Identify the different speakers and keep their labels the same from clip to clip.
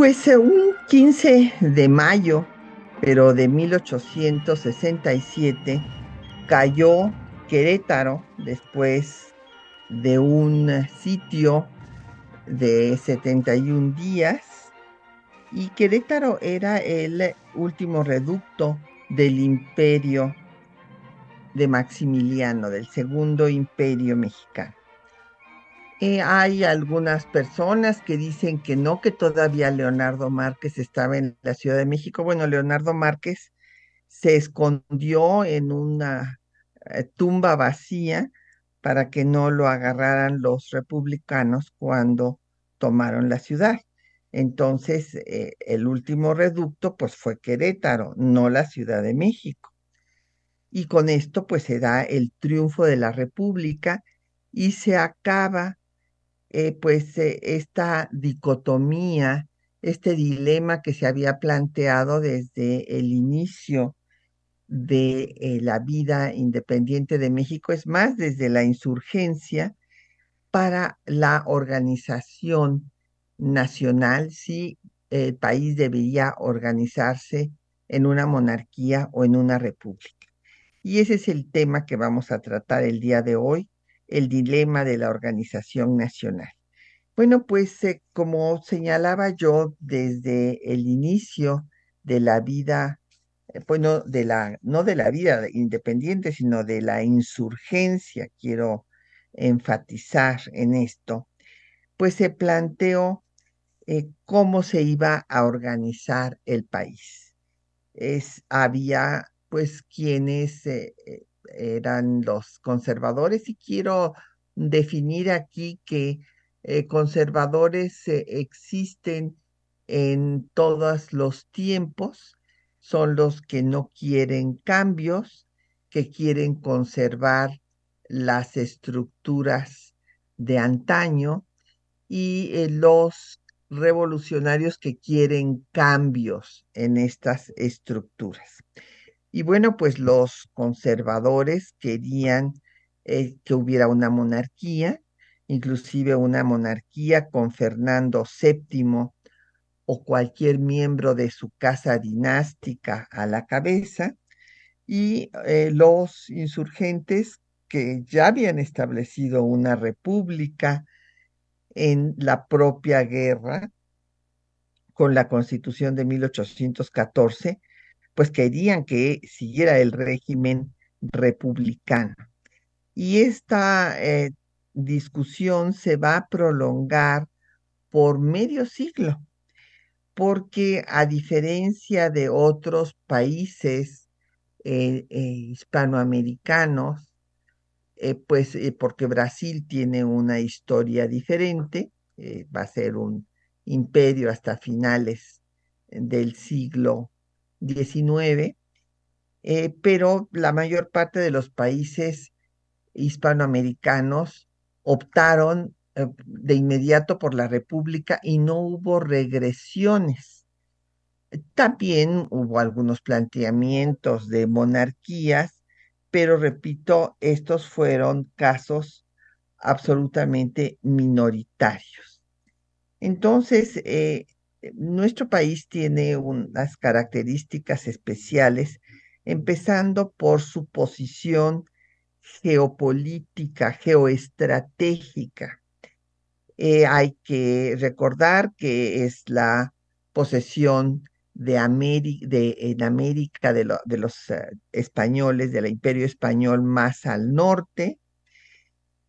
Speaker 1: Pues un 15 de mayo, pero de 1867, cayó Querétaro después de un sitio de 71 días y Querétaro era el último reducto del imperio de Maximiliano, del segundo imperio mexicano. Eh, hay algunas personas que dicen que no, que todavía Leonardo Márquez estaba en la Ciudad de México. Bueno, Leonardo Márquez se escondió en una eh, tumba vacía para que no lo agarraran los republicanos cuando tomaron la ciudad. Entonces, eh, el último reducto pues fue Querétaro, no la Ciudad de México. Y con esto pues se da el triunfo de la República y se acaba eh, pues eh, esta dicotomía, este dilema que se había planteado desde el inicio de eh, la vida independiente de México, es más, desde la insurgencia para la organización nacional, si el país debería organizarse en una monarquía o en una república. Y ese es el tema que vamos a tratar el día de hoy el dilema de la organización nacional. Bueno, pues eh, como señalaba yo desde el inicio de la vida, eh, bueno, de la, no de la vida independiente, sino de la insurgencia, quiero enfatizar en esto, pues se planteó eh, cómo se iba a organizar el país. Es, había pues quienes eran los conservadores y quiero definir aquí que eh, conservadores eh, existen en todos los tiempos, son los que no quieren cambios, que quieren conservar las estructuras de antaño y eh, los revolucionarios que quieren cambios en estas estructuras. Y bueno, pues los conservadores querían eh, que hubiera una monarquía, inclusive una monarquía con Fernando VII o cualquier miembro de su casa dinástica a la cabeza, y eh, los insurgentes que ya habían establecido una república en la propia guerra con la constitución de 1814, pues querían que siguiera el régimen republicano. Y esta eh, discusión se va a prolongar por medio siglo, porque a diferencia de otros países eh, eh, hispanoamericanos, pues porque Brasil tiene una historia diferente, va a ser un imperio hasta finales del siglo 19, eh, pero la mayor parte de los países hispanoamericanos optaron eh, de inmediato por la República y no hubo regresiones. También hubo algunos planteamientos de monarquías, pero repito, estos fueron casos absolutamente minoritarios. Entonces, eh, nuestro país tiene unas características especiales, empezando por su posición geopolítica, geoestratégica. Eh, hay que recordar que es la posesión de, de en América de, los eh, españoles, del imperio español más al norte,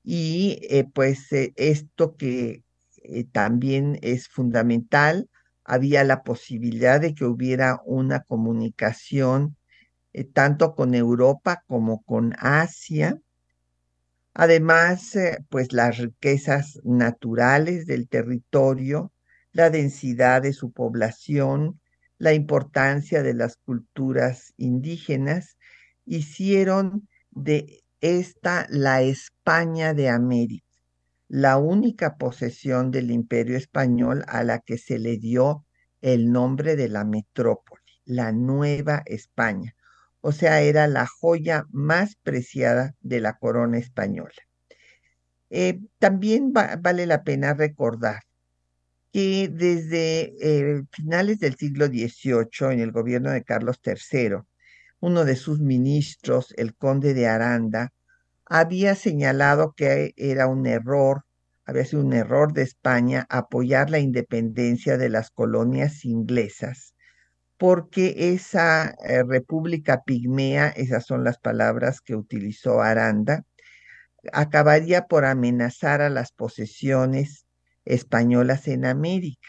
Speaker 1: y eh, pues esto que también es fundamental había la posibilidad de que hubiera una comunicación eh, tanto con Europa como con Asia. Además, eh, pues las riquezas naturales del territorio la densidad de su población, la importancia de las culturas indígenas, hicieron de esta la España de América, la única posesión del imperio español a la que se le dio el nombre de la metrópoli, la Nueva España. O sea, era la joya más preciada de la corona española. Eh, también vale la pena recordar que desde eh, finales del siglo XVIII, en el gobierno de Carlos III, uno de sus ministros, el conde de Aranda, había señalado que era un error, había sido un error de España apoyar la independencia de las colonias inglesas, porque esa eh, república pigmea, esas son las palabras que utilizó Aranda, acabaría por amenazar a las posesiones españolas en América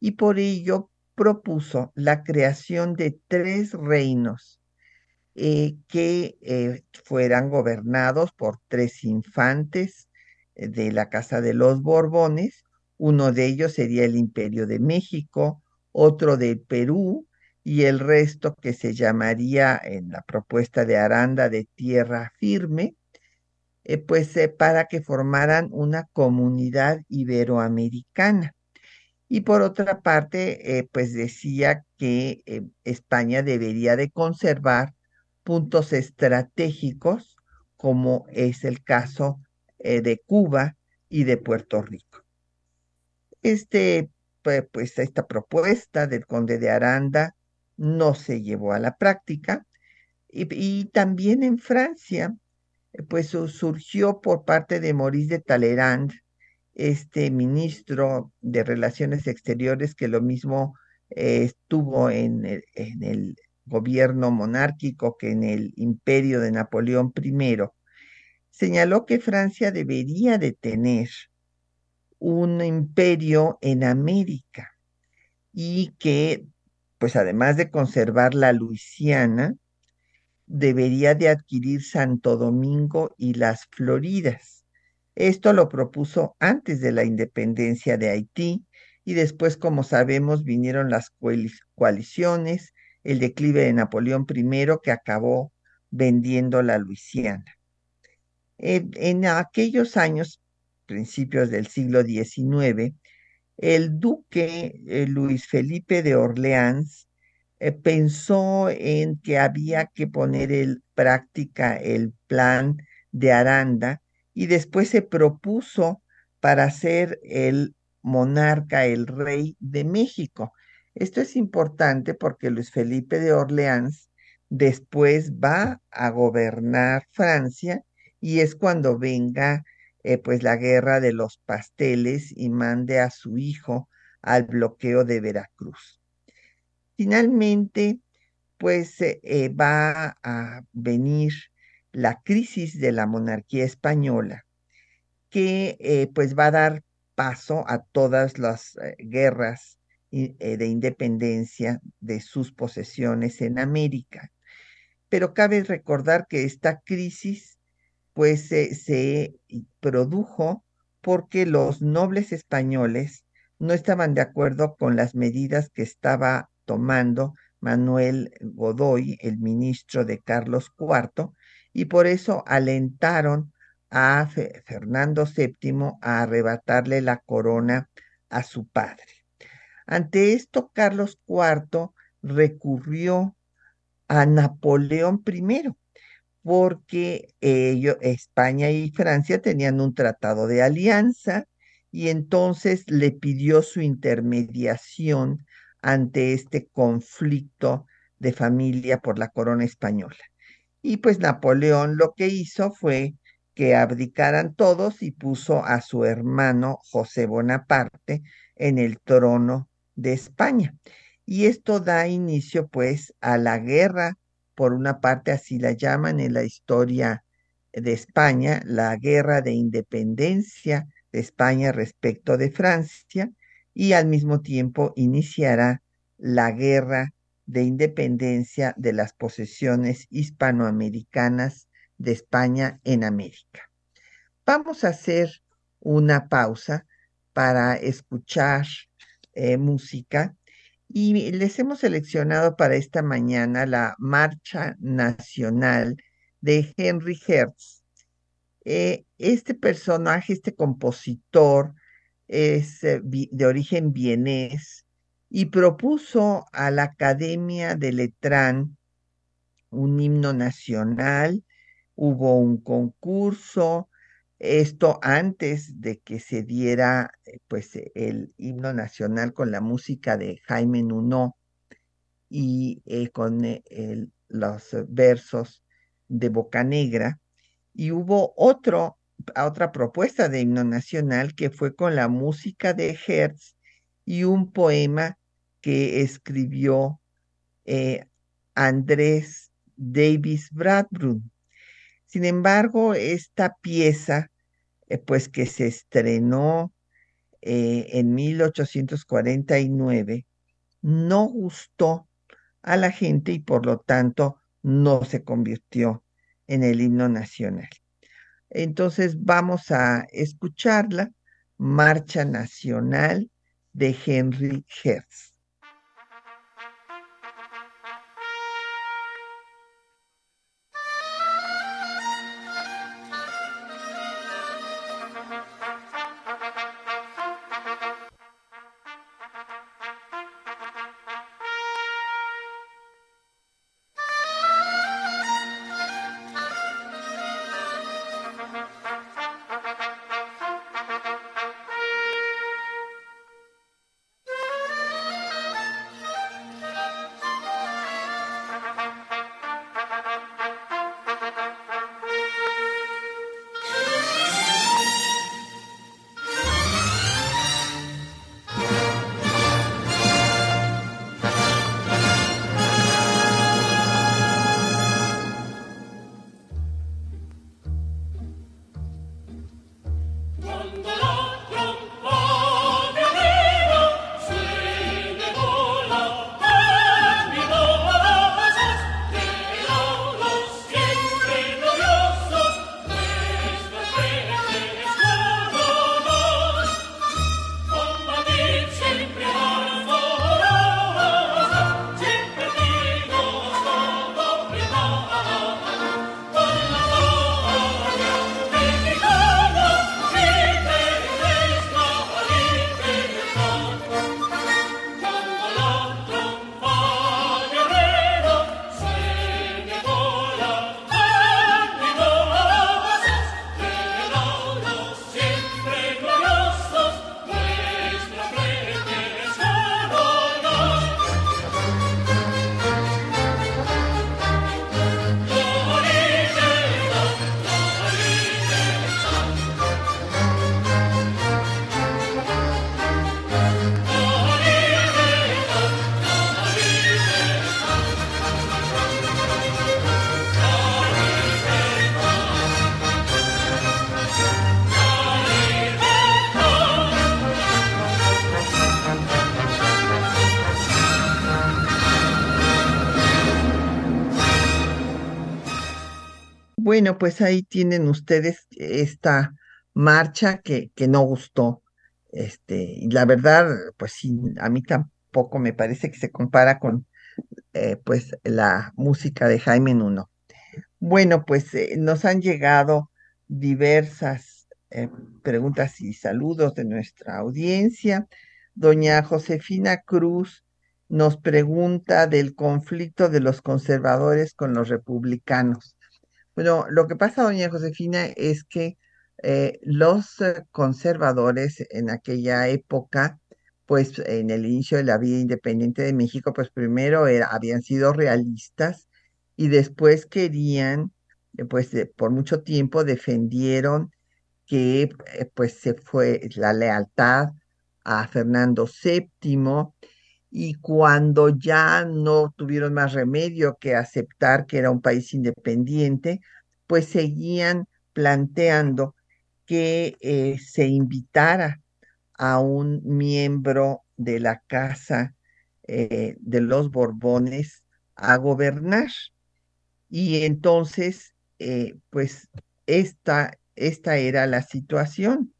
Speaker 1: y por ello propuso la creación de tres reinos eh, que eh, fueran gobernados por tres infantes eh, de la Casa de los Borbones. Uno de ellos sería el Imperio de México, otro del Perú y el resto que se llamaría en la propuesta de Aranda de Tierra Firme pues para que formaran una comunidad iberoamericana. Y por otra parte, pues decía que España debería de conservar puntos estratégicos, como es el caso de Cuba y de Puerto Rico. Este, pues esta propuesta del conde de Aranda no se llevó a la práctica. y también en Francia, pues surgió por parte de Maurice de Talleyrand, este ministro de Relaciones Exteriores que lo mismo eh, estuvo en el gobierno monárquico que en el imperio de Napoleón I, señaló que Francia debería de tener un imperio en América y que, pues además de conservar la Luisiana, debería de adquirir Santo Domingo y las Floridas. Esto lo propuso antes de la independencia de Haití y después, como sabemos, vinieron las coaliciones, el declive de Napoleón I que acabó vendiendo la Luisiana. En, aquellos años, principios del siglo XIX, el duque eh, Luis Felipe de Orleans eh, pensó en que había que poner en práctica el plan de Aranda y después se propuso para ser el monarca, el rey de México. Esto es importante porque Luis Felipe de Orleans después va a gobernar Francia y es cuando venga eh, pues la guerra de los pasteles y mande a su hijo al bloqueo de Veracruz. Finalmente, pues eh, eh, va a venir la crisis de la monarquía española, que pues va a dar paso a todas las guerras de independencia de sus posesiones en América. Pero cabe recordar que esta crisis pues se produjo porque los nobles españoles no estaban de acuerdo con las medidas que estaba tomando Manuel Godoy, el ministro de Carlos IV, y por eso alentaron a Fernando VII a arrebatarle la corona a su padre. Ante esto, Carlos IV recurrió a Napoleón I, porque España y Francia tenían un tratado de alianza y entonces le pidió su intermediación ante este conflicto de familia por la corona española. Y pues Napoleón lo que hizo fue que abdicaran todos y puso a su hermano José Bonaparte en el trono de España. Y esto da inicio pues a la guerra, por una parte así la llaman en la historia de España, la guerra de independencia de España respecto de Francia, y al mismo tiempo iniciará la guerra de independencia de las posesiones hispanoamericanas de España en América. Vamos a hacer una pausa para escuchar eh, música y les hemos seleccionado para esta mañana la Marcha Nacional de Henry Hertz. Eh, este personaje, este compositor, es eh, de origen vienés y propuso a la Academia de Letrán un himno nacional, hubo un concurso, esto antes de que se diera eh, pues el himno nacional con la música de Jaime Nuno y eh, con eh, los versos de Boca Negra. Y hubo otro, otra propuesta de himno nacional que fue con la música de Hertz y un poema que escribió Andrés Davis Bradbrun. Sin embargo, esta pieza eh, pues que se estrenó eh, en 1849, no gustó a la gente y por lo tanto no se convirtió en el himno nacional. Entonces vamos a escucharla, Marcha Nacional de Henry Hertz. Pues ahí tienen ustedes esta marcha que, que no gustó. Este, y la verdad, pues sí, a mí tampoco me parece que se compara con eh, pues la música de Jaime Nuno. Bueno, pues eh, nos han llegado diversas eh, preguntas y saludos de nuestra audiencia. Doña Josefina Cruz nos pregunta del conflicto de los conservadores con los republicanos. Bueno, lo que pasa, doña Josefina, es que eh, los eh, conservadores en aquella época, pues en el inicio de la vida independiente de México, pues primero habían sido realistas y después querían, eh, pues por mucho tiempo defendieron que pues se fue la lealtad a Fernando VII y cuando ya no tuvieron más remedio que aceptar que era un país independiente, pues seguían planteando que eh, se invitara a un miembro de la casa eh, de los Borbones a gobernar. Y entonces, eh, pues esta, esta era la situación.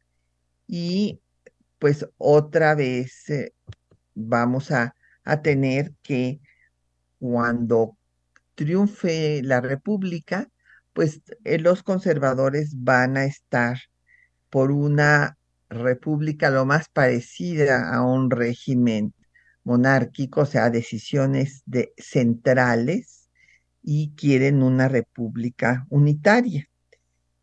Speaker 1: Y pues otra vez vamos a, a tener que cuando triunfe la República, pues eh, los conservadores van a estar por una república lo más parecida a un régimen monárquico, o sea, decisiones de, centrales, y quieren una república unitaria.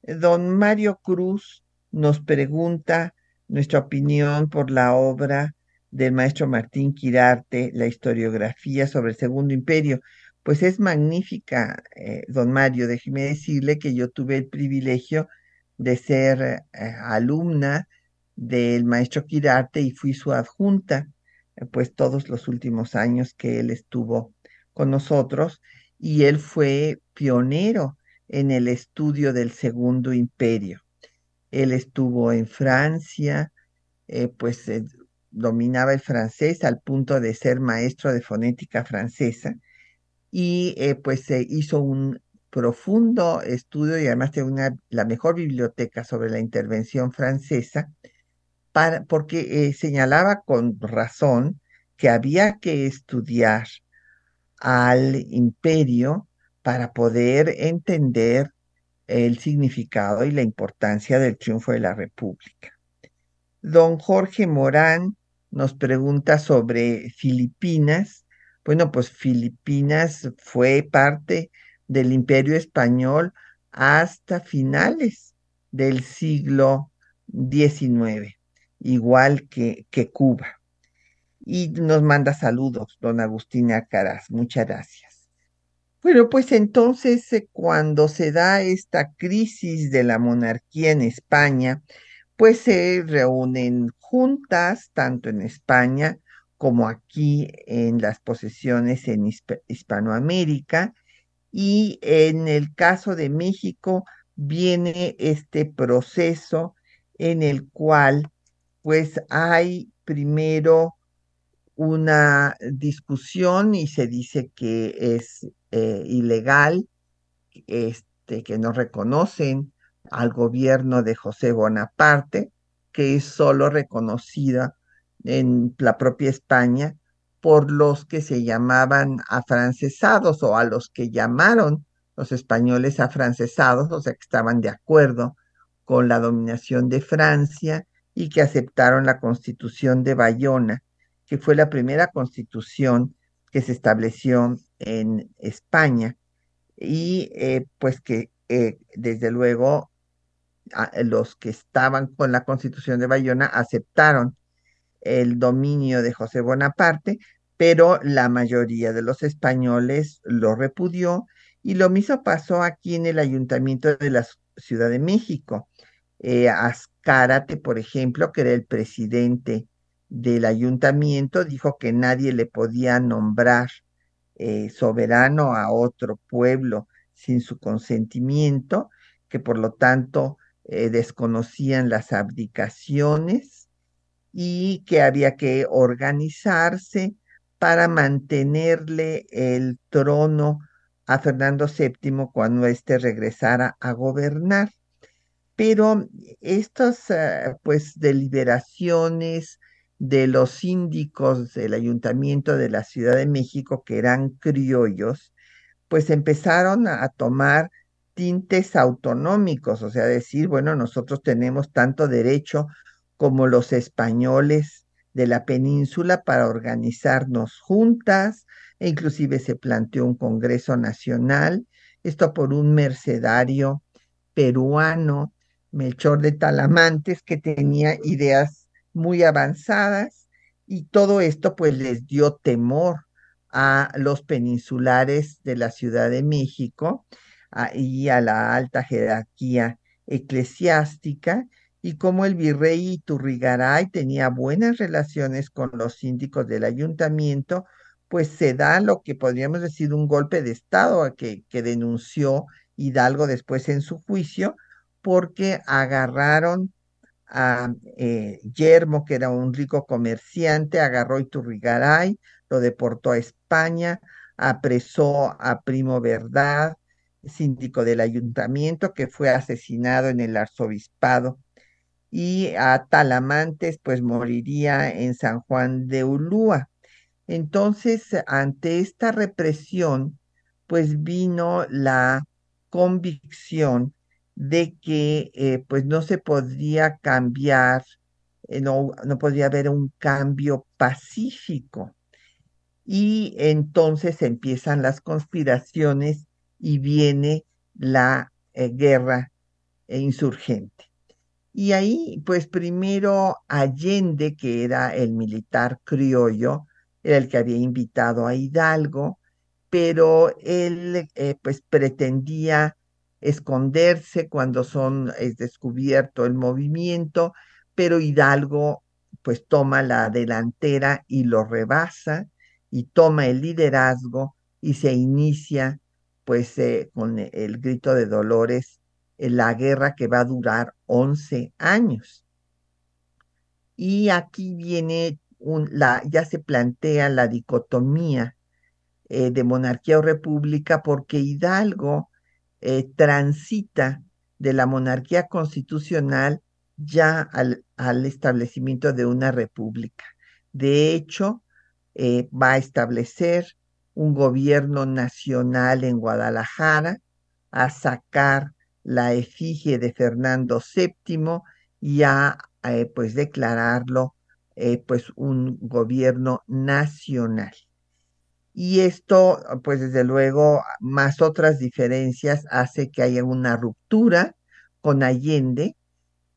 Speaker 1: Don Mario Cruz nos pregunta nuestra opinión por la obra del maestro Martín Quirarte, la historiografía sobre el Segundo Imperio. Pues es magnífica, eh, don Mario. Déjeme decirle que yo tuve el privilegio de ser eh, alumna del maestro Quirarte y fui su adjunta, eh, pues todos los últimos años que él estuvo con nosotros y él fue pionero en el estudio del Segundo Imperio. Él estuvo en Francia, pues dominaba el francés al punto de ser maestro de fonética francesa y eh, pues se hizo un profundo estudio y además de una, la mejor biblioteca sobre la intervención francesa, para, porque eh, señalaba con razón que había que estudiar al imperio para poder entender el significado y la importancia del triunfo de la República. Don Jorge Morán nos pregunta sobre Filipinas. Bueno, pues Filipinas fue parte del imperio español hasta finales del siglo XIX, igual que, que Cuba. Y nos manda saludos, don Agustín Caraz. Muchas gracias. Bueno, pues entonces eh, cuando se da esta crisis de la monarquía en España, pues se reúnen juntas, tanto en España como aquí en las posesiones en Hispanoamérica. Y en el caso de México viene este proceso en el cual pues hay primero una discusión y se dice que es eh, ilegal, este, que no reconocen al gobierno de José Bonaparte, que es solo reconocida en la propia España por los que se llamaban afrancesados o a los que llamaron los españoles afrancesados, o sea, que estaban de acuerdo con la dominación de Francia y que aceptaron la constitución de Bayona, que fue la primera constitución que se estableció en España. Y eh, pues que eh, desde luego los que estaban con la constitución de Bayona aceptaron el dominio de José Bonaparte, pero la mayoría de los españoles lo repudió y lo mismo pasó aquí en el ayuntamiento de la Ciudad de México. Eh, Azcárate, por ejemplo, que era el presidente del ayuntamiento, dijo que nadie le podía nombrar eh, soberano a otro pueblo sin su consentimiento, que por lo tanto eh, desconocían las abdicaciones y que había que organizarse para mantenerle el trono a Fernando VII cuando éste regresara a gobernar. Pero estas eh, pues deliberaciones de los síndicos del ayuntamiento de la Ciudad de México, que eran criollos, pues empezaron a tomar tintes autonómicos, o sea, decir, bueno, nosotros tenemos tanto derecho como los españoles de la península para organizarnos juntas, e inclusive se planteó un Congreso Nacional, esto por un mercedario peruano, Melchor de Talamantes, que tenía ideas muy avanzadas, y todo esto pues les dio temor a los peninsulares de la Ciudad de México, y a la alta jerarquía eclesiástica y como el virrey Turrigaray tenía buenas relaciones con los síndicos del ayuntamiento, pues se da lo que podríamos decir un golpe de Estado que, que denunció Hidalgo después en su juicio, porque agarraron a eh, Yermo, que era un rico comerciante, agarró a Iturrigaray, lo deportó a España, apresó a Primo Verdad, síndico del ayuntamiento que fue asesinado en el arzobispado y a Talamantes pues moriría en San Juan de Ulúa. Entonces, ante esta represión, pues vino la convicción de que eh, pues no se podría cambiar, eh, no, no podría haber un cambio pacífico. Y entonces empiezan las conspiraciones y viene la eh, guerra insurgente. Y ahí, pues primero Allende, que era el militar criollo, era el que había invitado a Hidalgo, pero él eh, pues pretendía esconderse cuando son, es descubierto el movimiento, pero Hidalgo pues toma la delantera y lo rebasa y toma el liderazgo y se inicia pues eh, con el grito de Dolores la guerra que va a durar 11 años. Y aquí viene un, la, ya se plantea la dicotomía eh, de monarquía o república porque Hidalgo eh, transita de la monarquía constitucional ya al, al, establecimiento de una república. De hecho, eh, va a establecer un gobierno nacional en Guadalajara, a sacar la efigie de Fernando VII y a pues declararlo pues un gobierno nacional. Y esto, pues desde luego, más otras diferencias, hace que haya una ruptura con Allende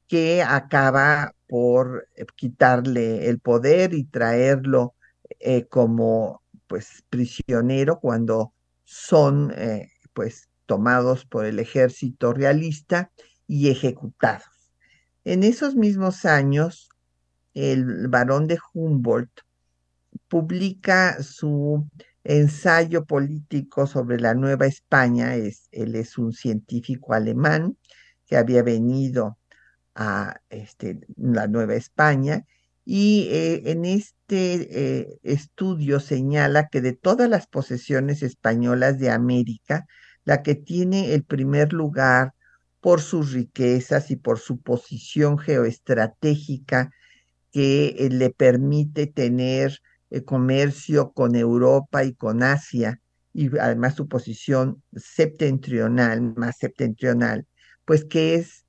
Speaker 1: que acaba por eh, quitarle el poder y traerlo eh, como pues prisionero cuando son eh, pues tomados por el ejército realista y ejecutados. En esos mismos años, el barón de Humboldt publica su ensayo político sobre la Nueva España. Es, él es un científico alemán que había venido a este, la Nueva España y eh, en este eh, estudio señala que de todas las posesiones españolas de América, la que tiene el primer lugar por sus riquezas y por su posición geoestratégica que eh, le permite tener eh, comercio con Europa y con Asia, y además su posición septentrional, más septentrional, pues que es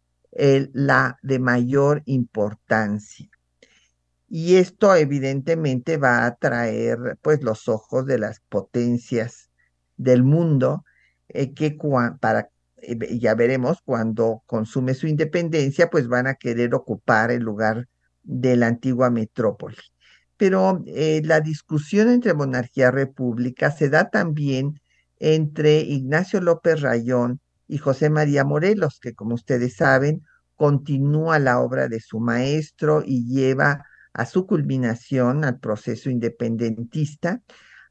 Speaker 1: la de mayor importancia. Y esto evidentemente va a atraer pues los ojos de las potencias del mundo, eh, que para, eh, ya veremos, cuando consume su independencia, pues van a querer ocupar el lugar de la antigua metrópoli. Pero eh, la discusión entre monarquía y república se da también entre Ignacio López Rayón y José María Morelos, que como ustedes saben, continúa la obra de su maestro y lleva a su culminación al proceso independentista,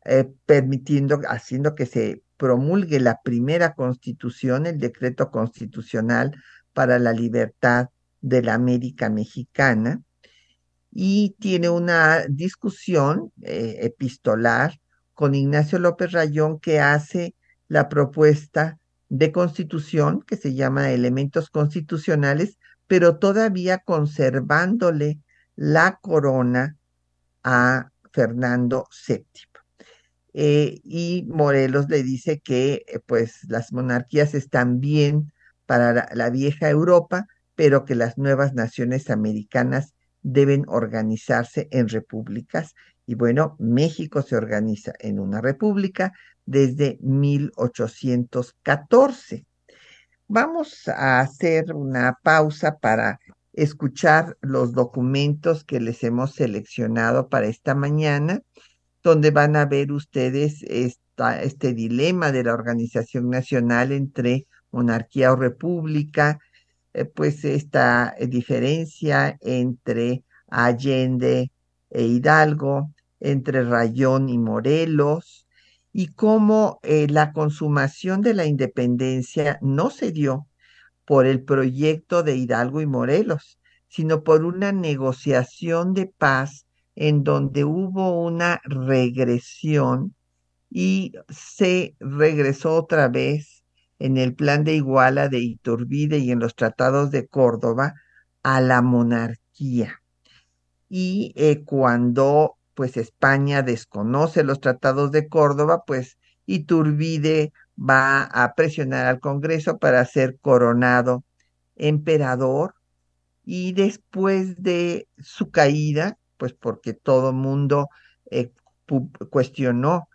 Speaker 1: eh, permitiendo, haciendo que se promulgue la primera constitución, el decreto constitucional para la libertad de la América Mexicana, y tiene una discusión eh, epistolar con Ignacio López Rayón que hace la propuesta de constitución que se llama elementos constitucionales, pero todavía conservándole la corona a Fernando VII. Eh, y Morelos le dice que eh, pues las monarquías están bien para la vieja Europa, pero que las nuevas naciones americanas deben organizarse en repúblicas. Y bueno, México se organiza en una república desde 1814. Vamos a hacer una pausa para escuchar los documentos que les hemos seleccionado para esta mañana, donde van a ver ustedes esta, este dilema de la organización nacional entre monarquía o república, eh, pues esta eh, diferencia entre Allende e Hidalgo, entre Rayón y Morelos, y cómo eh, la consumación de la independencia no se dio por el proyecto de Hidalgo y Morelos, sino por una negociación de paz en donde hubo una regresión y se regresó otra vez en el plan de Iguala de Iturbide y en los tratados de Córdoba a la monarquía. Y eh, cuando pues España desconoce los tratados de Córdoba, pues Iturbide va a presionar al Congreso para ser coronado emperador y después de su caída, pues porque todo mundo eh, cuestionó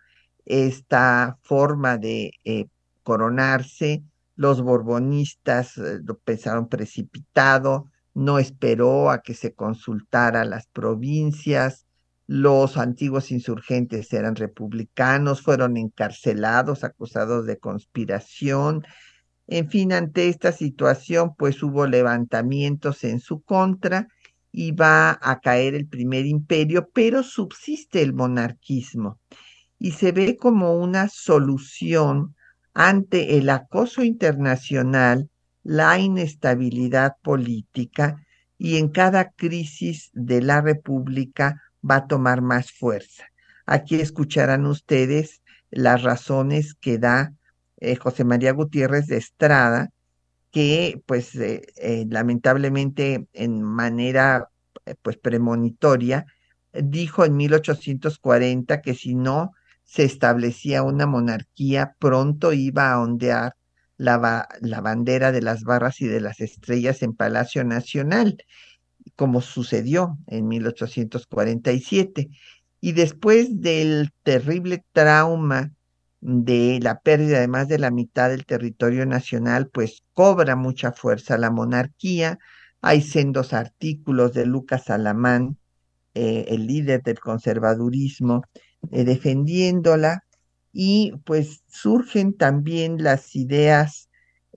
Speaker 1: esta forma de eh, coronarse, los borbonistas eh, lo pensaron precipitado, no esperó a que se consultara las provincias, los antiguos insurgentes eran republicanos, fueron encarcelados, acusados de conspiración. En fin, ante esta situación, pues hubo levantamientos en su contra y va a caer el primer imperio, pero subsiste el monarquismo y se ve como una solución ante el acoso internacional, la inestabilidad política y en cada crisis de la República va a tomar más fuerza. Aquí escucharán ustedes las razones que da eh, José María Gutiérrez de Estrada, que pues eh, eh, lamentablemente en manera pues premonitoria dijo en 1840 que si no se establecía una monarquía, pronto iba a ondear la, la bandera de las barras y de las estrellas en Palacio Nacional como sucedió en 1847. Y después del terrible trauma de la pérdida de más de la mitad del territorio nacional, pues cobra mucha fuerza la monarquía. Hay sendos artículos de Lucas Alamán, eh, el líder del conservadurismo, eh, defendiéndola. Y pues surgen también las ideas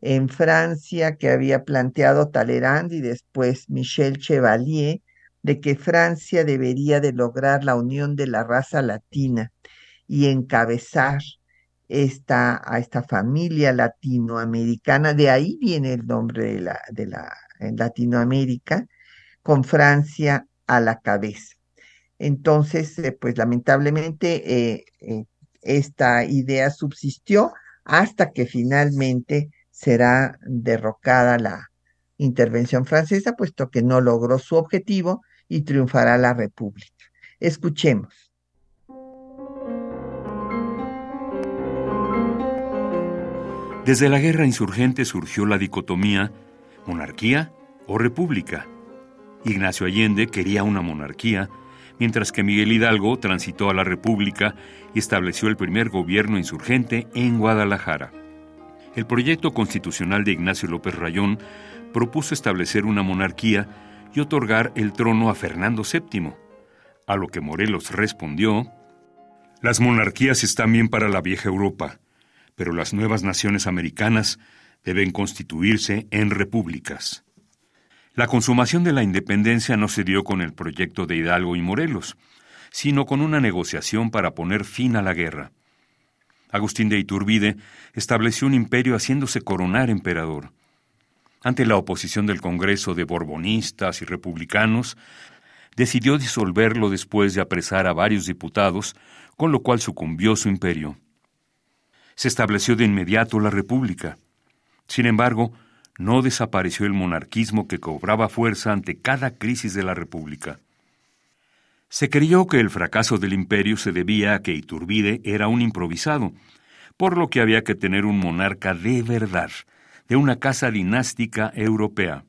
Speaker 1: en Francia que había planteado Talleyrand y después Michel Chevalier de que Francia debería de lograr la unión de la raza latina y encabezar esta, a esta familia latinoamericana, de ahí viene el nombre de la, de la en Latinoamérica, con Francia a la cabeza. Entonces, eh, pues lamentablemente eh, eh, esta idea subsistió hasta que finalmente será derrocada la intervención francesa, puesto que no logró su objetivo y triunfará la República. Escuchemos.
Speaker 2: Desde la guerra insurgente surgió la dicotomía monarquía o república. Ignacio Allende quería una monarquía, mientras que Miguel Hidalgo transitó a la república y estableció el primer gobierno insurgente en Guadalajara. El proyecto constitucional de Ignacio López Rayón propuso establecer una monarquía y otorgar el trono a Fernando VII, a lo que Morelos respondió, Las monarquías están bien para la vieja Europa, pero las nuevas naciones americanas deben constituirse en repúblicas. La consumación de la independencia no se dio con el proyecto de Hidalgo y Morelos, sino con una negociación para poner fin a la guerra. Agustín de Iturbide estableció un imperio haciéndose coronar emperador. Ante la oposición del Congreso de borbonistas y republicanos, decidió disolverlo después de apresar a varios diputados, con lo cual sucumbió su imperio. Se estableció de inmediato la República. Sin embargo, no desapareció el monarquismo que cobraba fuerza ante cada crisis de la República. Se creyó que el fracaso del imperio se debía a que Iturbide era un improvisado, por lo que había que tener un monarca de verdad, de una casa dinástica europea.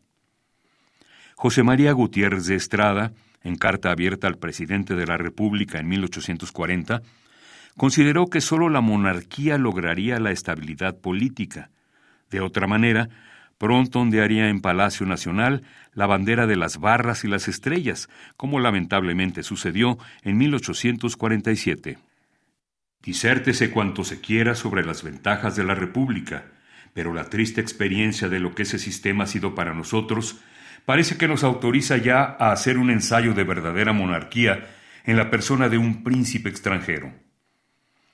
Speaker 2: José María Gutiérrez de Estrada, en carta abierta al presidente de la República en 1840, consideró que sólo la monarquía lograría la estabilidad política. De otra manera, Pronto ondearía en Palacio Nacional la bandera de las barras y las estrellas, como lamentablemente sucedió en 1847. Disértese cuanto se quiera sobre las ventajas de la República, pero la triste experiencia de lo que ese sistema ha sido para nosotros parece que nos autoriza ya a hacer un ensayo de verdadera monarquía en la persona de un príncipe extranjero.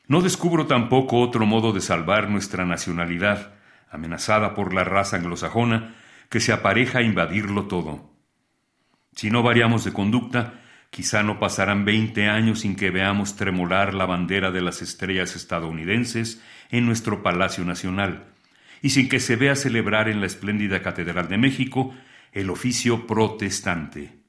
Speaker 2: No descubro tampoco otro modo de salvar nuestra nacionalidad, amenazada por la raza anglosajona, que se apareja a invadirlo todo. Si no variamos de conducta, quizá no pasarán veinte años sin que veamos tremolar la bandera de las estrellas estadounidenses en nuestro Palacio Nacional, y sin que se vea celebrar en la espléndida Catedral de México el oficio protestante.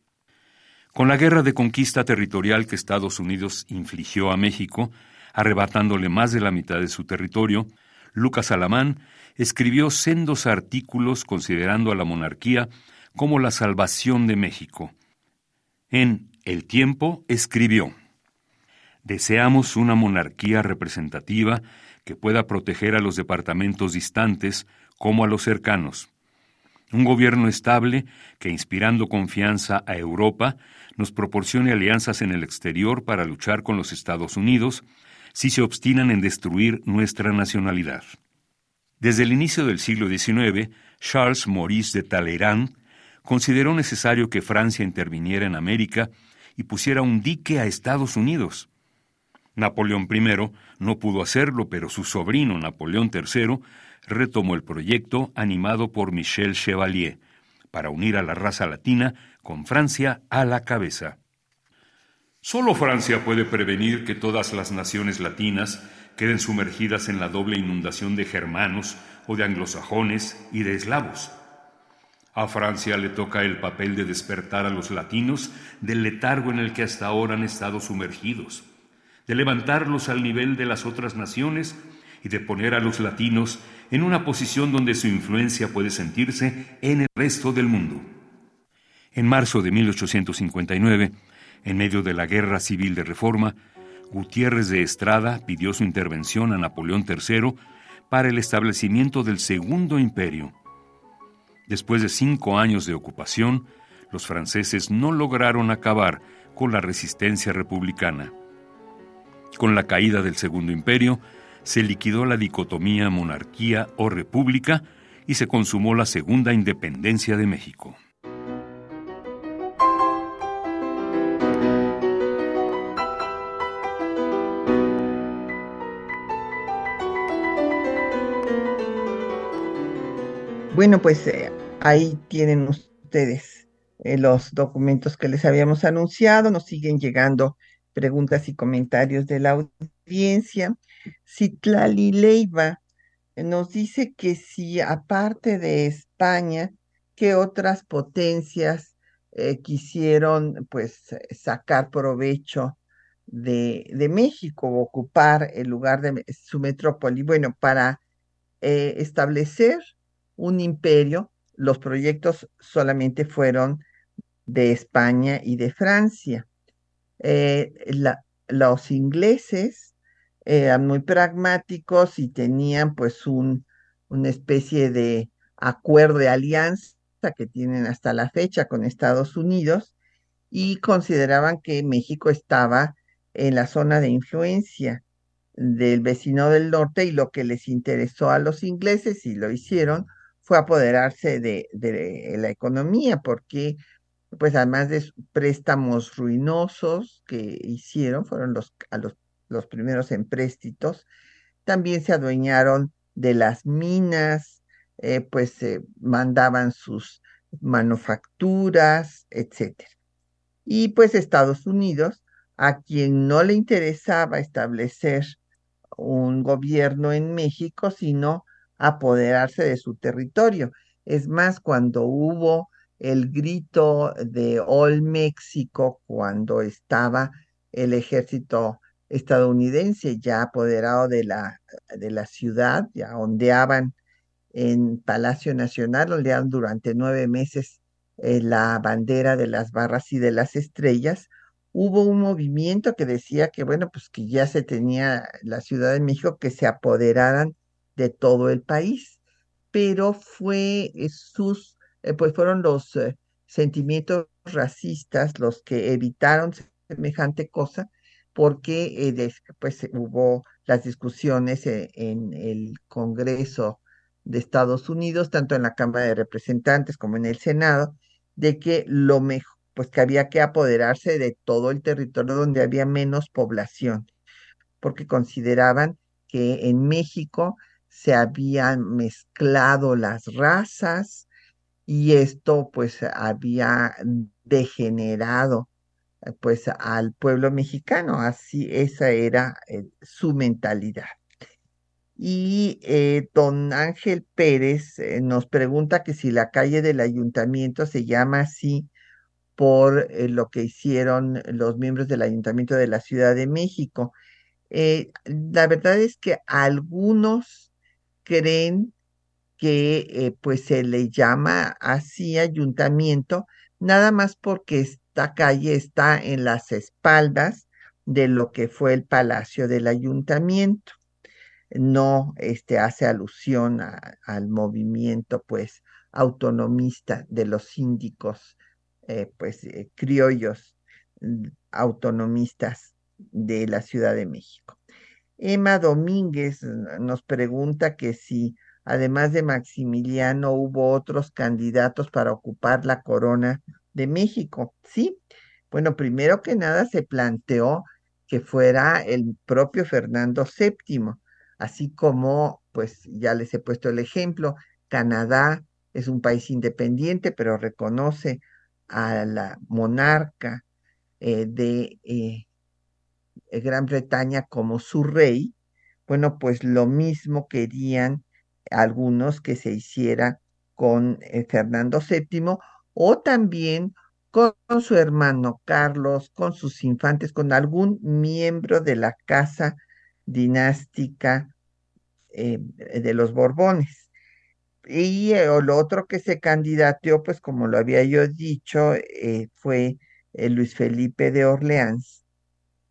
Speaker 2: Con la guerra de conquista territorial que Estados Unidos infligió a México, arrebatándole más de la mitad de su territorio, Lucas Alamán escribió sendos artículos considerando a la monarquía como la salvación de México. En El Tiempo escribió, Deseamos una monarquía representativa que pueda proteger a los departamentos distantes como a los cercanos. Un gobierno estable que, inspirando confianza a Europa, nos proporcione alianzas en el exterior para luchar con los Estados Unidos si se obstinan en destruir nuestra nacionalidad. Desde el inicio del siglo XIX, Charles Maurice de Talleyrand consideró necesario que Francia interviniera en América y pusiera un dique a Estados Unidos. Napoleón I no pudo hacerlo, pero su sobrino Napoleón III retomó el proyecto animado por Michel Chevalier para unir a la raza latina con Francia a la cabeza. Solo Francia puede prevenir que todas las naciones latinas queden sumergidas en la doble inundación de germanos o de anglosajones y de eslavos. A Francia le toca el papel de despertar a los latinos del letargo en el que hasta ahora han estado sumergidos, de levantarlos al nivel de las otras naciones y de poner a los latinos en una posición donde su influencia puede sentirse en el resto del mundo. En marzo de 1859, en medio de la Guerra Civil de Reforma, Gutiérrez de Estrada pidió su intervención a Napoleón III para el establecimiento del Segundo Imperio. Después de cinco años de ocupación, los franceses no lograron acabar con la resistencia republicana. Con la caída del Segundo Imperio, se liquidó la dicotomía monarquía o república y se consumó la segunda independencia de México.
Speaker 1: Bueno, pues eh, ahí tienen ustedes eh, los documentos que les habíamos anunciado. Nos siguen llegando preguntas y comentarios de la audiencia. Citlali Leiva eh, nos dice que si aparte de España, ¿qué otras potencias quisieron pues sacar provecho de, México, ocupar el lugar de su metrópoli? Bueno, para establecer un imperio, los proyectos solamente fueron de España y de Francia. Eh, los ingleses eran muy pragmáticos y tenían pues un, una especie de acuerdo de alianza que tienen hasta la fecha con Estados Unidos y consideraban que México estaba en la zona de influencia del vecino del norte y lo que les interesó a los ingleses y lo hicieron fue apoderarse de, la economía, porque pues además de préstamos ruinosos que hicieron, fueron los, a los, los primeros empréstitos, también se adueñaron de las minas, eh, pues se mandaban sus manufacturas, etc. Y pues Estados Unidos, a quien no le interesaba establecer un gobierno en México, sino apoderarse de su territorio. Es más, cuando hubo el grito de All México, cuando estaba el ejército estadounidense ya apoderado de la, de la ciudad, ya ondeaban en Palacio Nacional, ondeaban durante nueve meses eh, la bandera de las barras y de las estrellas, hubo un movimiento que decía que, bueno, pues que ya se tenía la Ciudad de México, que se apoderaran de todo el país, pero fue eh, sus, eh, pues fueron los eh, sentimientos racistas los que evitaron semejante cosa, porque pues hubo las discusiones en el Congreso de Estados Unidos, tanto en la Cámara de Representantes como en el Senado, de que lo mejor, pues que había que apoderarse de todo el territorio donde había menos población, porque consideraban que en México se habían mezclado las razas y esto pues había degenerado eh, pues al pueblo mexicano, así esa era eh, su mentalidad. Y eh, don Ángel Pérez nos pregunta que si la calle del ayuntamiento se llama así por lo que hicieron los miembros del ayuntamiento de la Ciudad de México. la verdad es que algunos creen que pues se le llama así ayuntamiento, nada más porque esta calle está en las espaldas de lo que fue el palacio del ayuntamiento. No este, hace alusión al movimiento pues autonomista de los síndicos eh, pues eh, criollos mm, autonomistas de la Ciudad de México. Emma Domínguez nos pregunta que si además de Maximiliano hubo otros candidatos para ocupar la corona de México. Sí, bueno, primero que nada se planteó que fuera el propio Fernando VII, así como, pues ya les he puesto el ejemplo, Canadá es un país independiente, pero reconoce a la monarca eh, de eh, Gran Bretaña como su rey. Bueno, pues lo mismo querían algunos que se hiciera con eh, Fernando VII o también con, su hermano Carlos, con sus infantes, con algún miembro de la casa dinástica eh, de los Borbones. Y eh, lo otro que se candidateó, pues como lo había yo dicho, fue Luis Felipe de Orleans.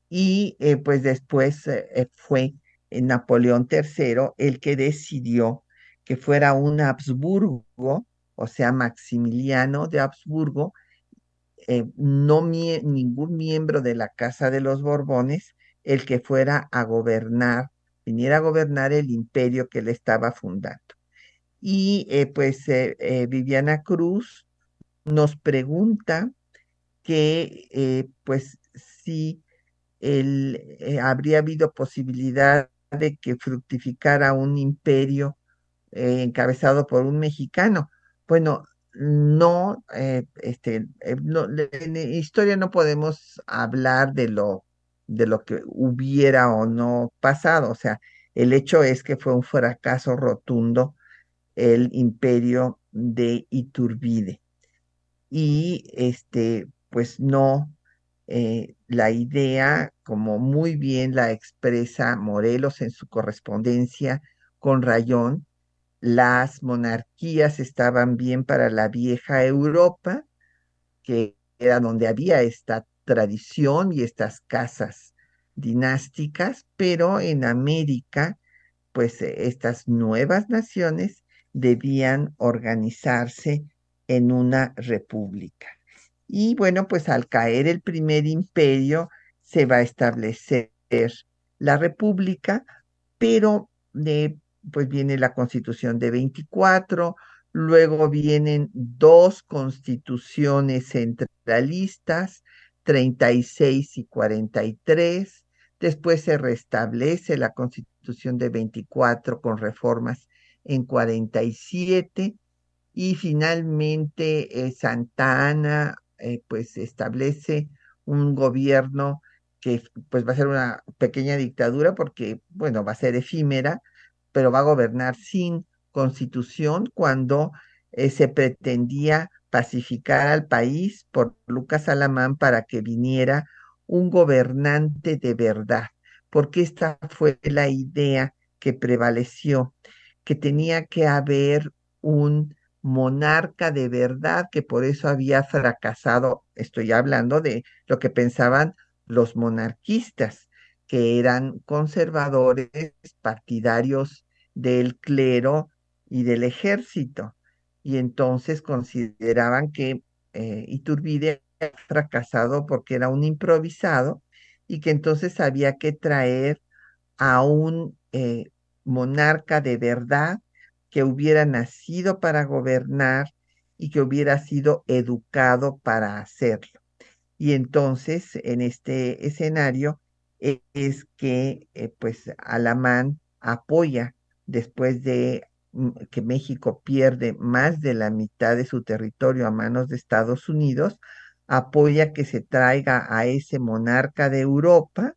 Speaker 1: Y pues después fue Napoleón III el que decidió que fuera un Habsburgo, o sea, Maximiliano de Habsburgo, eh, no ningún miembro de la Casa de los Borbones, el que fuera a gobernar, viniera a gobernar el imperio que él estaba fundando. Y eh, pues eh, Viviana Cruz nos pregunta que pues si habría habido posibilidad de que fructificara un imperio eh, encabezado por un mexicano. Bueno, no, eh, este, eh, en historia no podemos hablar de lo, de lo que hubiera o no pasado. O sea, el hecho es que fue un fracaso rotundo el imperio de Iturbide. Y este, pues no, la idea, como muy bien la expresa Morelos en su correspondencia con Rayón, las monarquías estaban bien para la vieja Europa, que era donde había esta tradición y estas casas dinásticas, pero en América, pues eh, estas nuevas naciones debían organizarse en una república. Y bueno, pues al caer el primer imperio se va a establecer la república, pero pues viene la constitución de 24, luego vienen dos constituciones centralistas, 36 y 43, después se restablece la constitución de 24 con reformas en 47 y finalmente eh, Santa Ana eh, pues establece un gobierno que pues va a ser una pequeña dictadura porque bueno va a ser efímera pero va a gobernar sin constitución cuando eh, se pretendía pacificar al país por Lucas Alamán para que viniera un gobernante de verdad, porque esta fue la idea que prevaleció, que tenía que haber un monarca de verdad, que por eso había fracasado, estoy hablando de lo que pensaban los monarquistas, que eran conservadores, partidarios del clero y del ejército. Y entonces consideraban que eh, Iturbide había fracasado porque era un improvisado y que entonces había que traer a un eh, monarca de verdad que hubiera nacido para gobernar y que hubiera sido educado para hacerlo. Y entonces, en este escenario, es que eh, pues Alamán apoya después de mm, que México pierde más de la mitad de su territorio a manos de Estados Unidos, apoya que se traiga a ese monarca de Europa,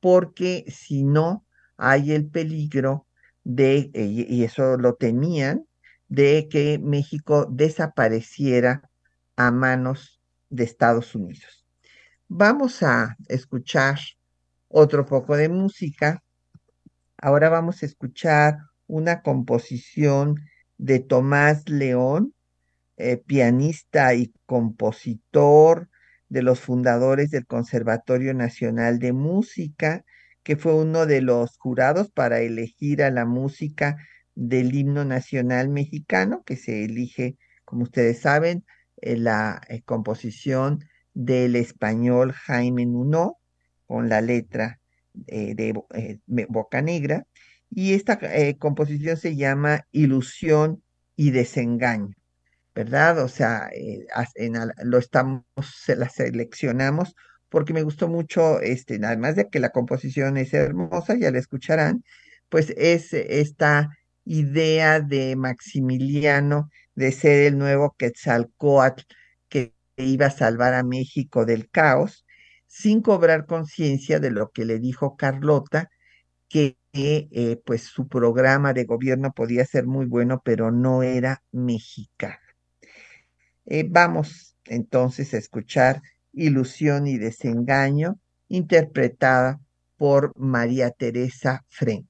Speaker 1: porque si no, hay el peligro de, eh, y eso lo tenían, de que México desapareciera a manos de Estados Unidos. Vamos a escuchar otro poco de música. Ahora vamos a escuchar una composición de Tomás León, eh, pianista y compositor de los fundadores del Conservatorio Nacional de Música, que fue uno de los jurados para elegir a la música del himno nacional mexicano, que se elige, como ustedes saben, eh, la eh, composición del español Jaime Nuno, con la letra eh, de Boca Negra, y esta composición se llama Ilusión y Desengaño. ¿verdad? O sea, lo estamos, se la seleccionamos porque me gustó mucho, este, además de que la composición es hermosa, ya la escucharán, pues es esta idea de Maximiliano de ser el nuevo Quetzalcoatl que iba a salvar a México del caos, sin cobrar conciencia de lo que le dijo Carlota, que eh, pues su programa de gobierno podía ser muy bueno, pero no era mexicano. Eh, vamos entonces a escuchar Ilusión y Desengaño, interpretada por María Teresa Frank.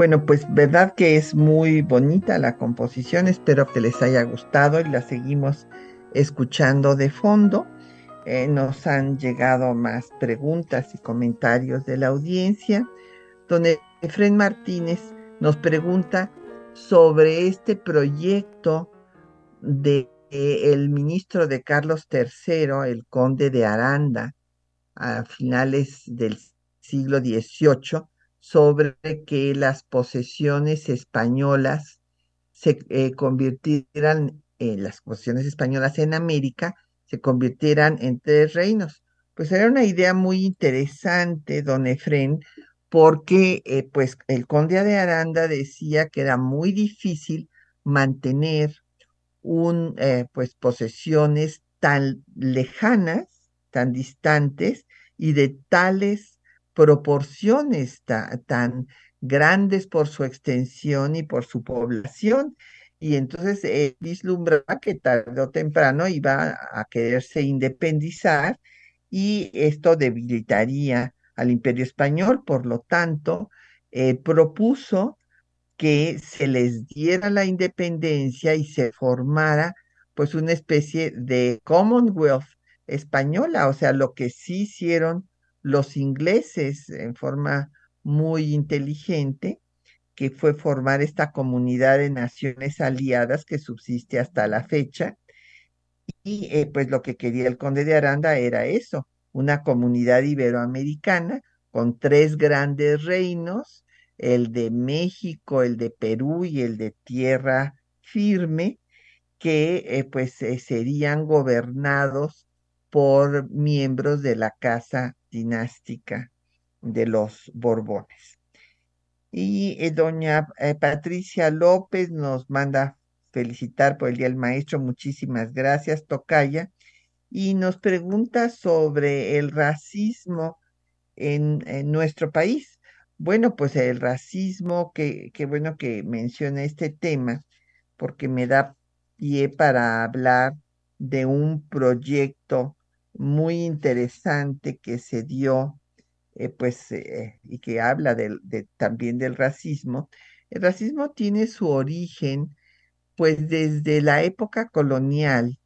Speaker 1: Bueno, pues verdad que es muy bonita la composición, espero que les haya gustado y la seguimos escuchando de fondo. Eh, nos han llegado más preguntas y comentarios de la audiencia, donde Efren Martínez nos pregunta sobre este proyecto de eh, el ministro de Carlos III, el conde de Aranda, a finales del siglo XVIII, sobre que las posesiones españolas se eh, convirtieran, en las posesiones españolas en América, se convirtieran en tres reinos. Pues era una idea muy interesante, don Efren, porque eh, pues el conde de Aranda decía que era muy difícil mantener un, eh, pues posesiones tan lejanas, tan distantes y de tales proporciones tan grandes por su extensión y por su población. Y entonces él vislumbraba que tarde o temprano iba a quererse independizar y esto debilitaría al imperio español. Por lo tanto, eh, propuso que se les diera la independencia y se formara pues una especie de Commonwealth española, o sea, lo que sí hicieron los ingleses en forma muy inteligente, que fue formar esta comunidad de naciones aliadas que subsiste hasta la fecha. Y eh, pues lo que quería el conde de Aranda era eso, una comunidad iberoamericana con tres grandes reinos el de México, el de Perú y el de Tierra Firme, que eh, pues eh, serían gobernados por miembros de la casa dinástica de los Borbones. Y eh, doña Patricia López nos manda felicitar por el Día del Maestro. Muchísimas gracias, Tocaya. Y nos pregunta sobre el racismo en nuestro país. Bueno, pues el racismo, qué bueno que menciona este tema, porque me da pie para hablar de un proyecto muy interesante que se dio, eh, pues, eh, y que habla de, también del racismo. El racismo tiene su origen, pues, desde la época colonial,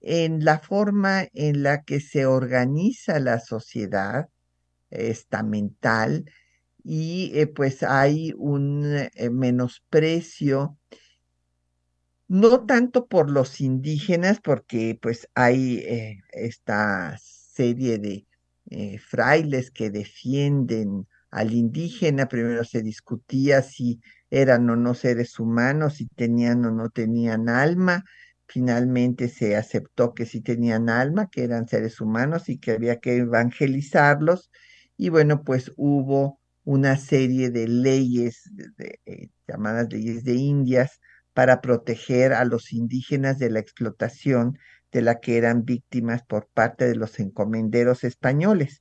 Speaker 1: en la forma en la que se organiza la sociedad estamental, y eh, pues hay un menosprecio, no tanto por los indígenas, porque pues hay eh, esta serie de frailes que defienden al indígena, primero se discutía si eran o no seres humanos, si tenían o no tenían alma, finalmente se aceptó que sí tenían alma, que eran seres humanos y que había que evangelizarlos, y bueno, pues hubo una serie de leyes eh, llamadas leyes de Indias para proteger a los indígenas de la explotación de la que eran víctimas por parte de los encomenderos españoles.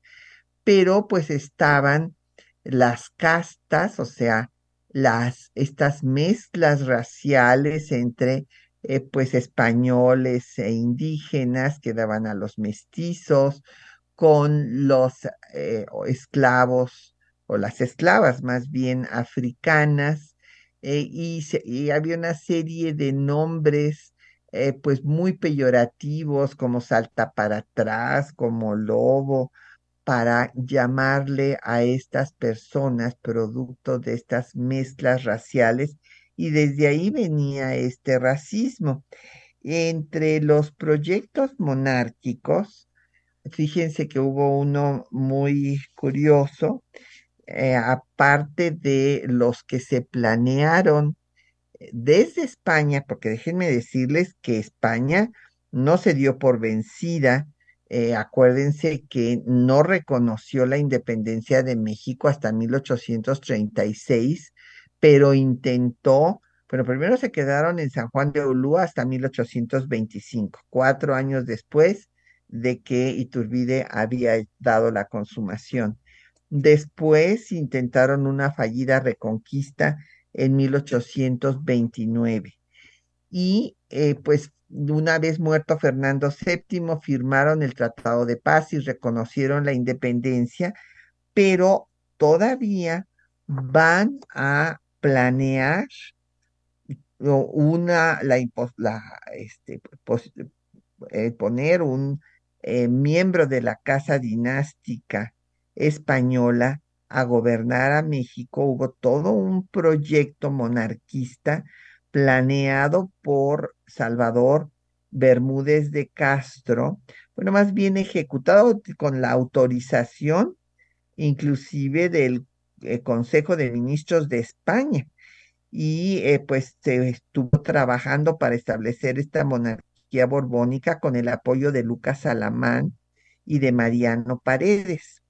Speaker 1: Pero pues estaban las castas, o sea, las, estas mezclas raciales entre eh, pues españoles e indígenas que daban a los mestizos, con los eh, esclavos o las esclavas más bien africanas, eh, y, había una serie de nombres eh, pues muy peyorativos como salta para atrás, como lobo, para llamarle a estas personas producto de estas mezclas raciales y desde ahí venía este racismo. Entre los proyectos monárquicos, fíjense que hubo uno muy curioso eh, aparte de los que se planearon eh, desde España, porque déjenme decirles que España no se dio por vencida. Eh, acuérdense que no reconoció la independencia de México hasta 1836, pero intentó, bueno, primero se quedaron en San Juan de Ulúa hasta 1825, cuatro años después de que Iturbide había dado la consumación. Después intentaron una fallida reconquista en 1829. Y eh, pues una vez muerto Fernando VII, firmaron el Tratado de Paz y reconocieron la independencia, pero todavía van a planear una, la, la este, eh, poner un eh, miembro de la casa dinástica española a gobernar a México, hubo todo un proyecto monarquista planeado por Salvador Bermúdez de Castro, bueno, más bien ejecutado con la autorización inclusive del eh, Consejo de Ministros de España. Y eh, pues se estuvo trabajando para establecer esta monarquía borbónica con el apoyo de Lucas Alamán y de Mariano Paredes.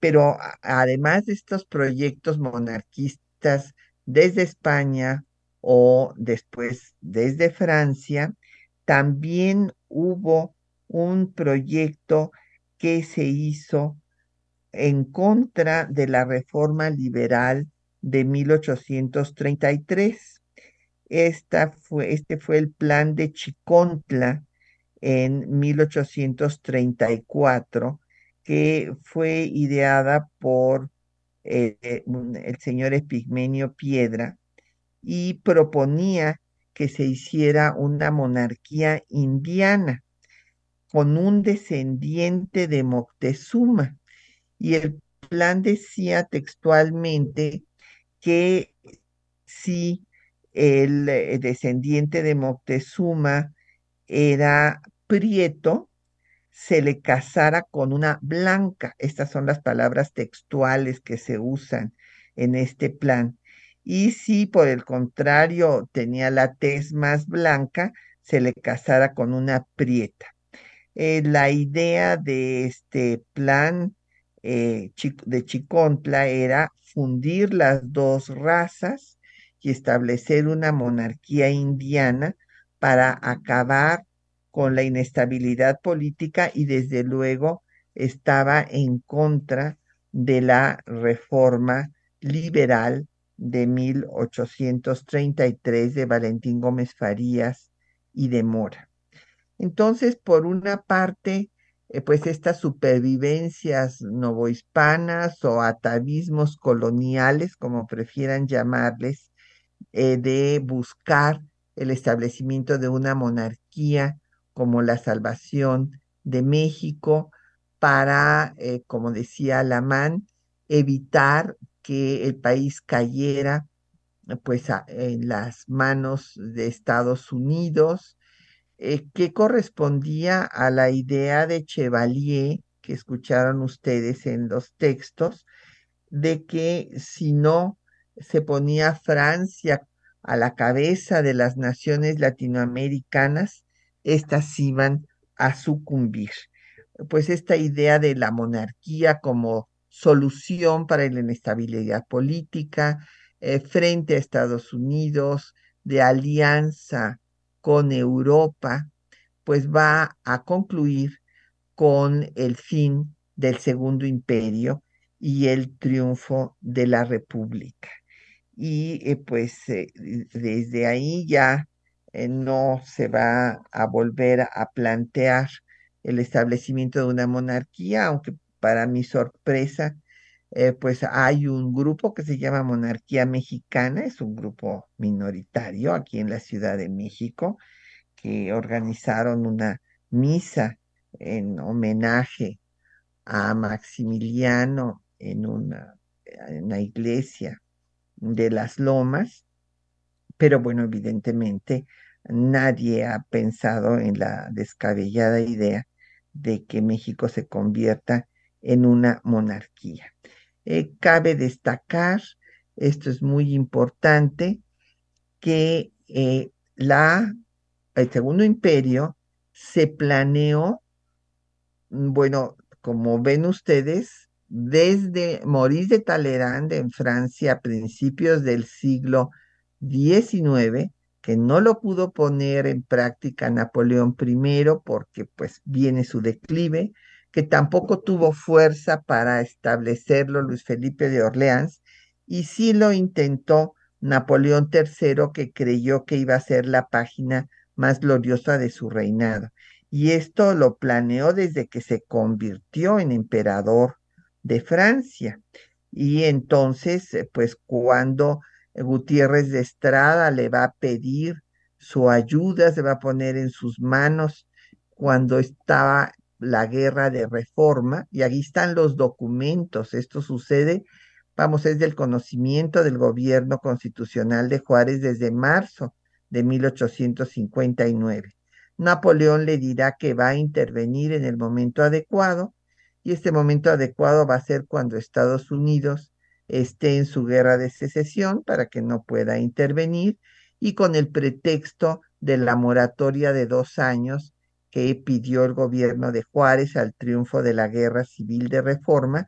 Speaker 1: Pero además de estos proyectos monarquistas desde España o después desde Francia, también hubo un proyecto que se hizo en contra de la reforma liberal de 1833. Esta fue, este fue el plan de Chicontla en 1834, que fue ideada por eh, el señor Epigmenio Piedra y proponía que se hiciera una monarquía indiana con un descendiente de Moctezuma. Y el plan decía textualmente que si el eh, descendiente de Moctezuma era prieto, se le casara con una blanca. Estas son las palabras textuales que se usan en este plan. Y si por el contrario tenía la tez más blanca, se le casara con una prieta. Eh, la idea de este plan eh, de Chicontla era fundir las dos razas y establecer una monarquía indiana para acabar con la inestabilidad política y desde luego estaba en contra de la reforma liberal de 1833 de Valentín Gómez Farías y de Mora. Entonces, por una parte, eh, pues estas supervivencias novohispanas o atavismos coloniales, como prefieran llamarles, eh, de buscar el establecimiento de una monarquía como la salvación de México para, eh, como decía Alamán, evitar que el país cayera pues en las manos de Estados Unidos, eh, que correspondía a la idea de Chevalier que escucharon ustedes en los textos, de que si no se ponía Francia a la cabeza de las naciones latinoamericanas, éstas iban a sucumbir. Pues esta idea de la monarquía como solución para la inestabilidad política eh, frente a Estados Unidos, de alianza con Europa, pues va a concluir con el fin del Segundo Imperio y el triunfo de la República. Y eh, pues eh, desde ahí ya eh, no se va a volver a plantear el establecimiento de una monarquía, aunque para mi sorpresa, pues hay un grupo que se llama Monarquía Mexicana, es un grupo minoritario aquí en la Ciudad de México, que organizaron una misa en homenaje a Maximiliano en una, en una iglesia de las lomas, pero bueno, evidentemente nadie ha pensado en la descabellada idea de que México se convierta en una monarquía. Eh, cabe destacar, esto es muy importante, que eh, la, el Segundo Imperio se planeó, mm, bueno, como ven ustedes, desde Maurice de Talleyrand en Francia a principios del siglo XIX, que no lo pudo poner en práctica Napoleón I porque pues viene su declive, que tampoco tuvo fuerza para establecerlo Luis Felipe de Orleans, y sí lo intentó Napoleón III, que creyó que iba a ser la página más gloriosa de su reinado. Y esto lo planeó desde que se convirtió en emperador de Francia. Y entonces, pues cuando Gutiérrez de Estrada le va a pedir su ayuda, se va a poner en sus manos cuando estaba la guerra de reforma, y aquí están los documentos, esto sucede, vamos, es del conocimiento del gobierno constitucional de Juárez desde marzo de 1859. Napoleón le dirá que va a intervenir en el momento adecuado, y este momento adecuado va a ser cuando Estados Unidos esté en su guerra de secesión para que no pueda intervenir, y con el pretexto de la moratoria de dos años que pidió el gobierno de Juárez al triunfo de la guerra civil de reforma,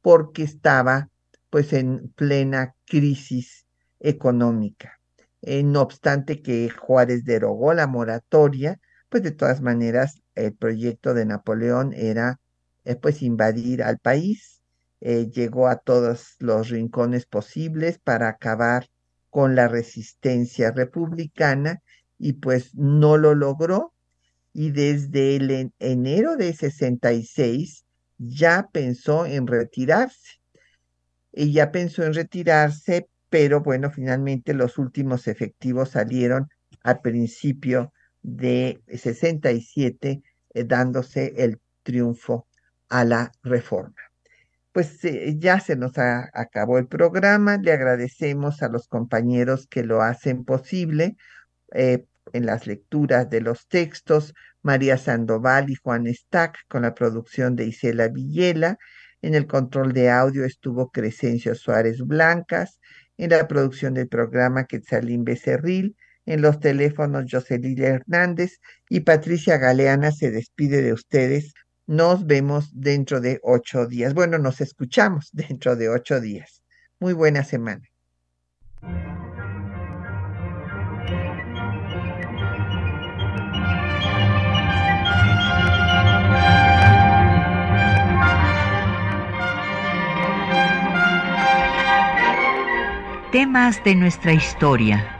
Speaker 1: porque estaba pues en plena crisis económica. Eh, no obstante que Juárez derogó la moratoria, pues de todas maneras el proyecto de Napoleón era eh, pues invadir al país, eh, llegó a todos los rincones posibles para acabar con la resistencia republicana y pues no lo logró y desde el enero de 66 ya pensó en retirarse. Y ya pensó en retirarse, pero bueno, finalmente los últimos efectivos salieron al principio de 67, eh, dándose el triunfo a la reforma. Pues eh, ya se nos acabó el programa, le agradecemos a los compañeros que lo hacen posible. Eh, en las lecturas de los textos, María Sandoval y Juan Stack con la producción de Isela Villela. En el control de audio estuvo Crescencio Suárez Blancas. En la producción del programa Quetzalín Becerril. En los teléfonos Jocelyn Hernández y Patricia Galeana se despide de ustedes. Nos vemos dentro de ocho días. Bueno, nos escuchamos dentro de ocho días. Muy buena semana.
Speaker 3: Temas de nuestra historia.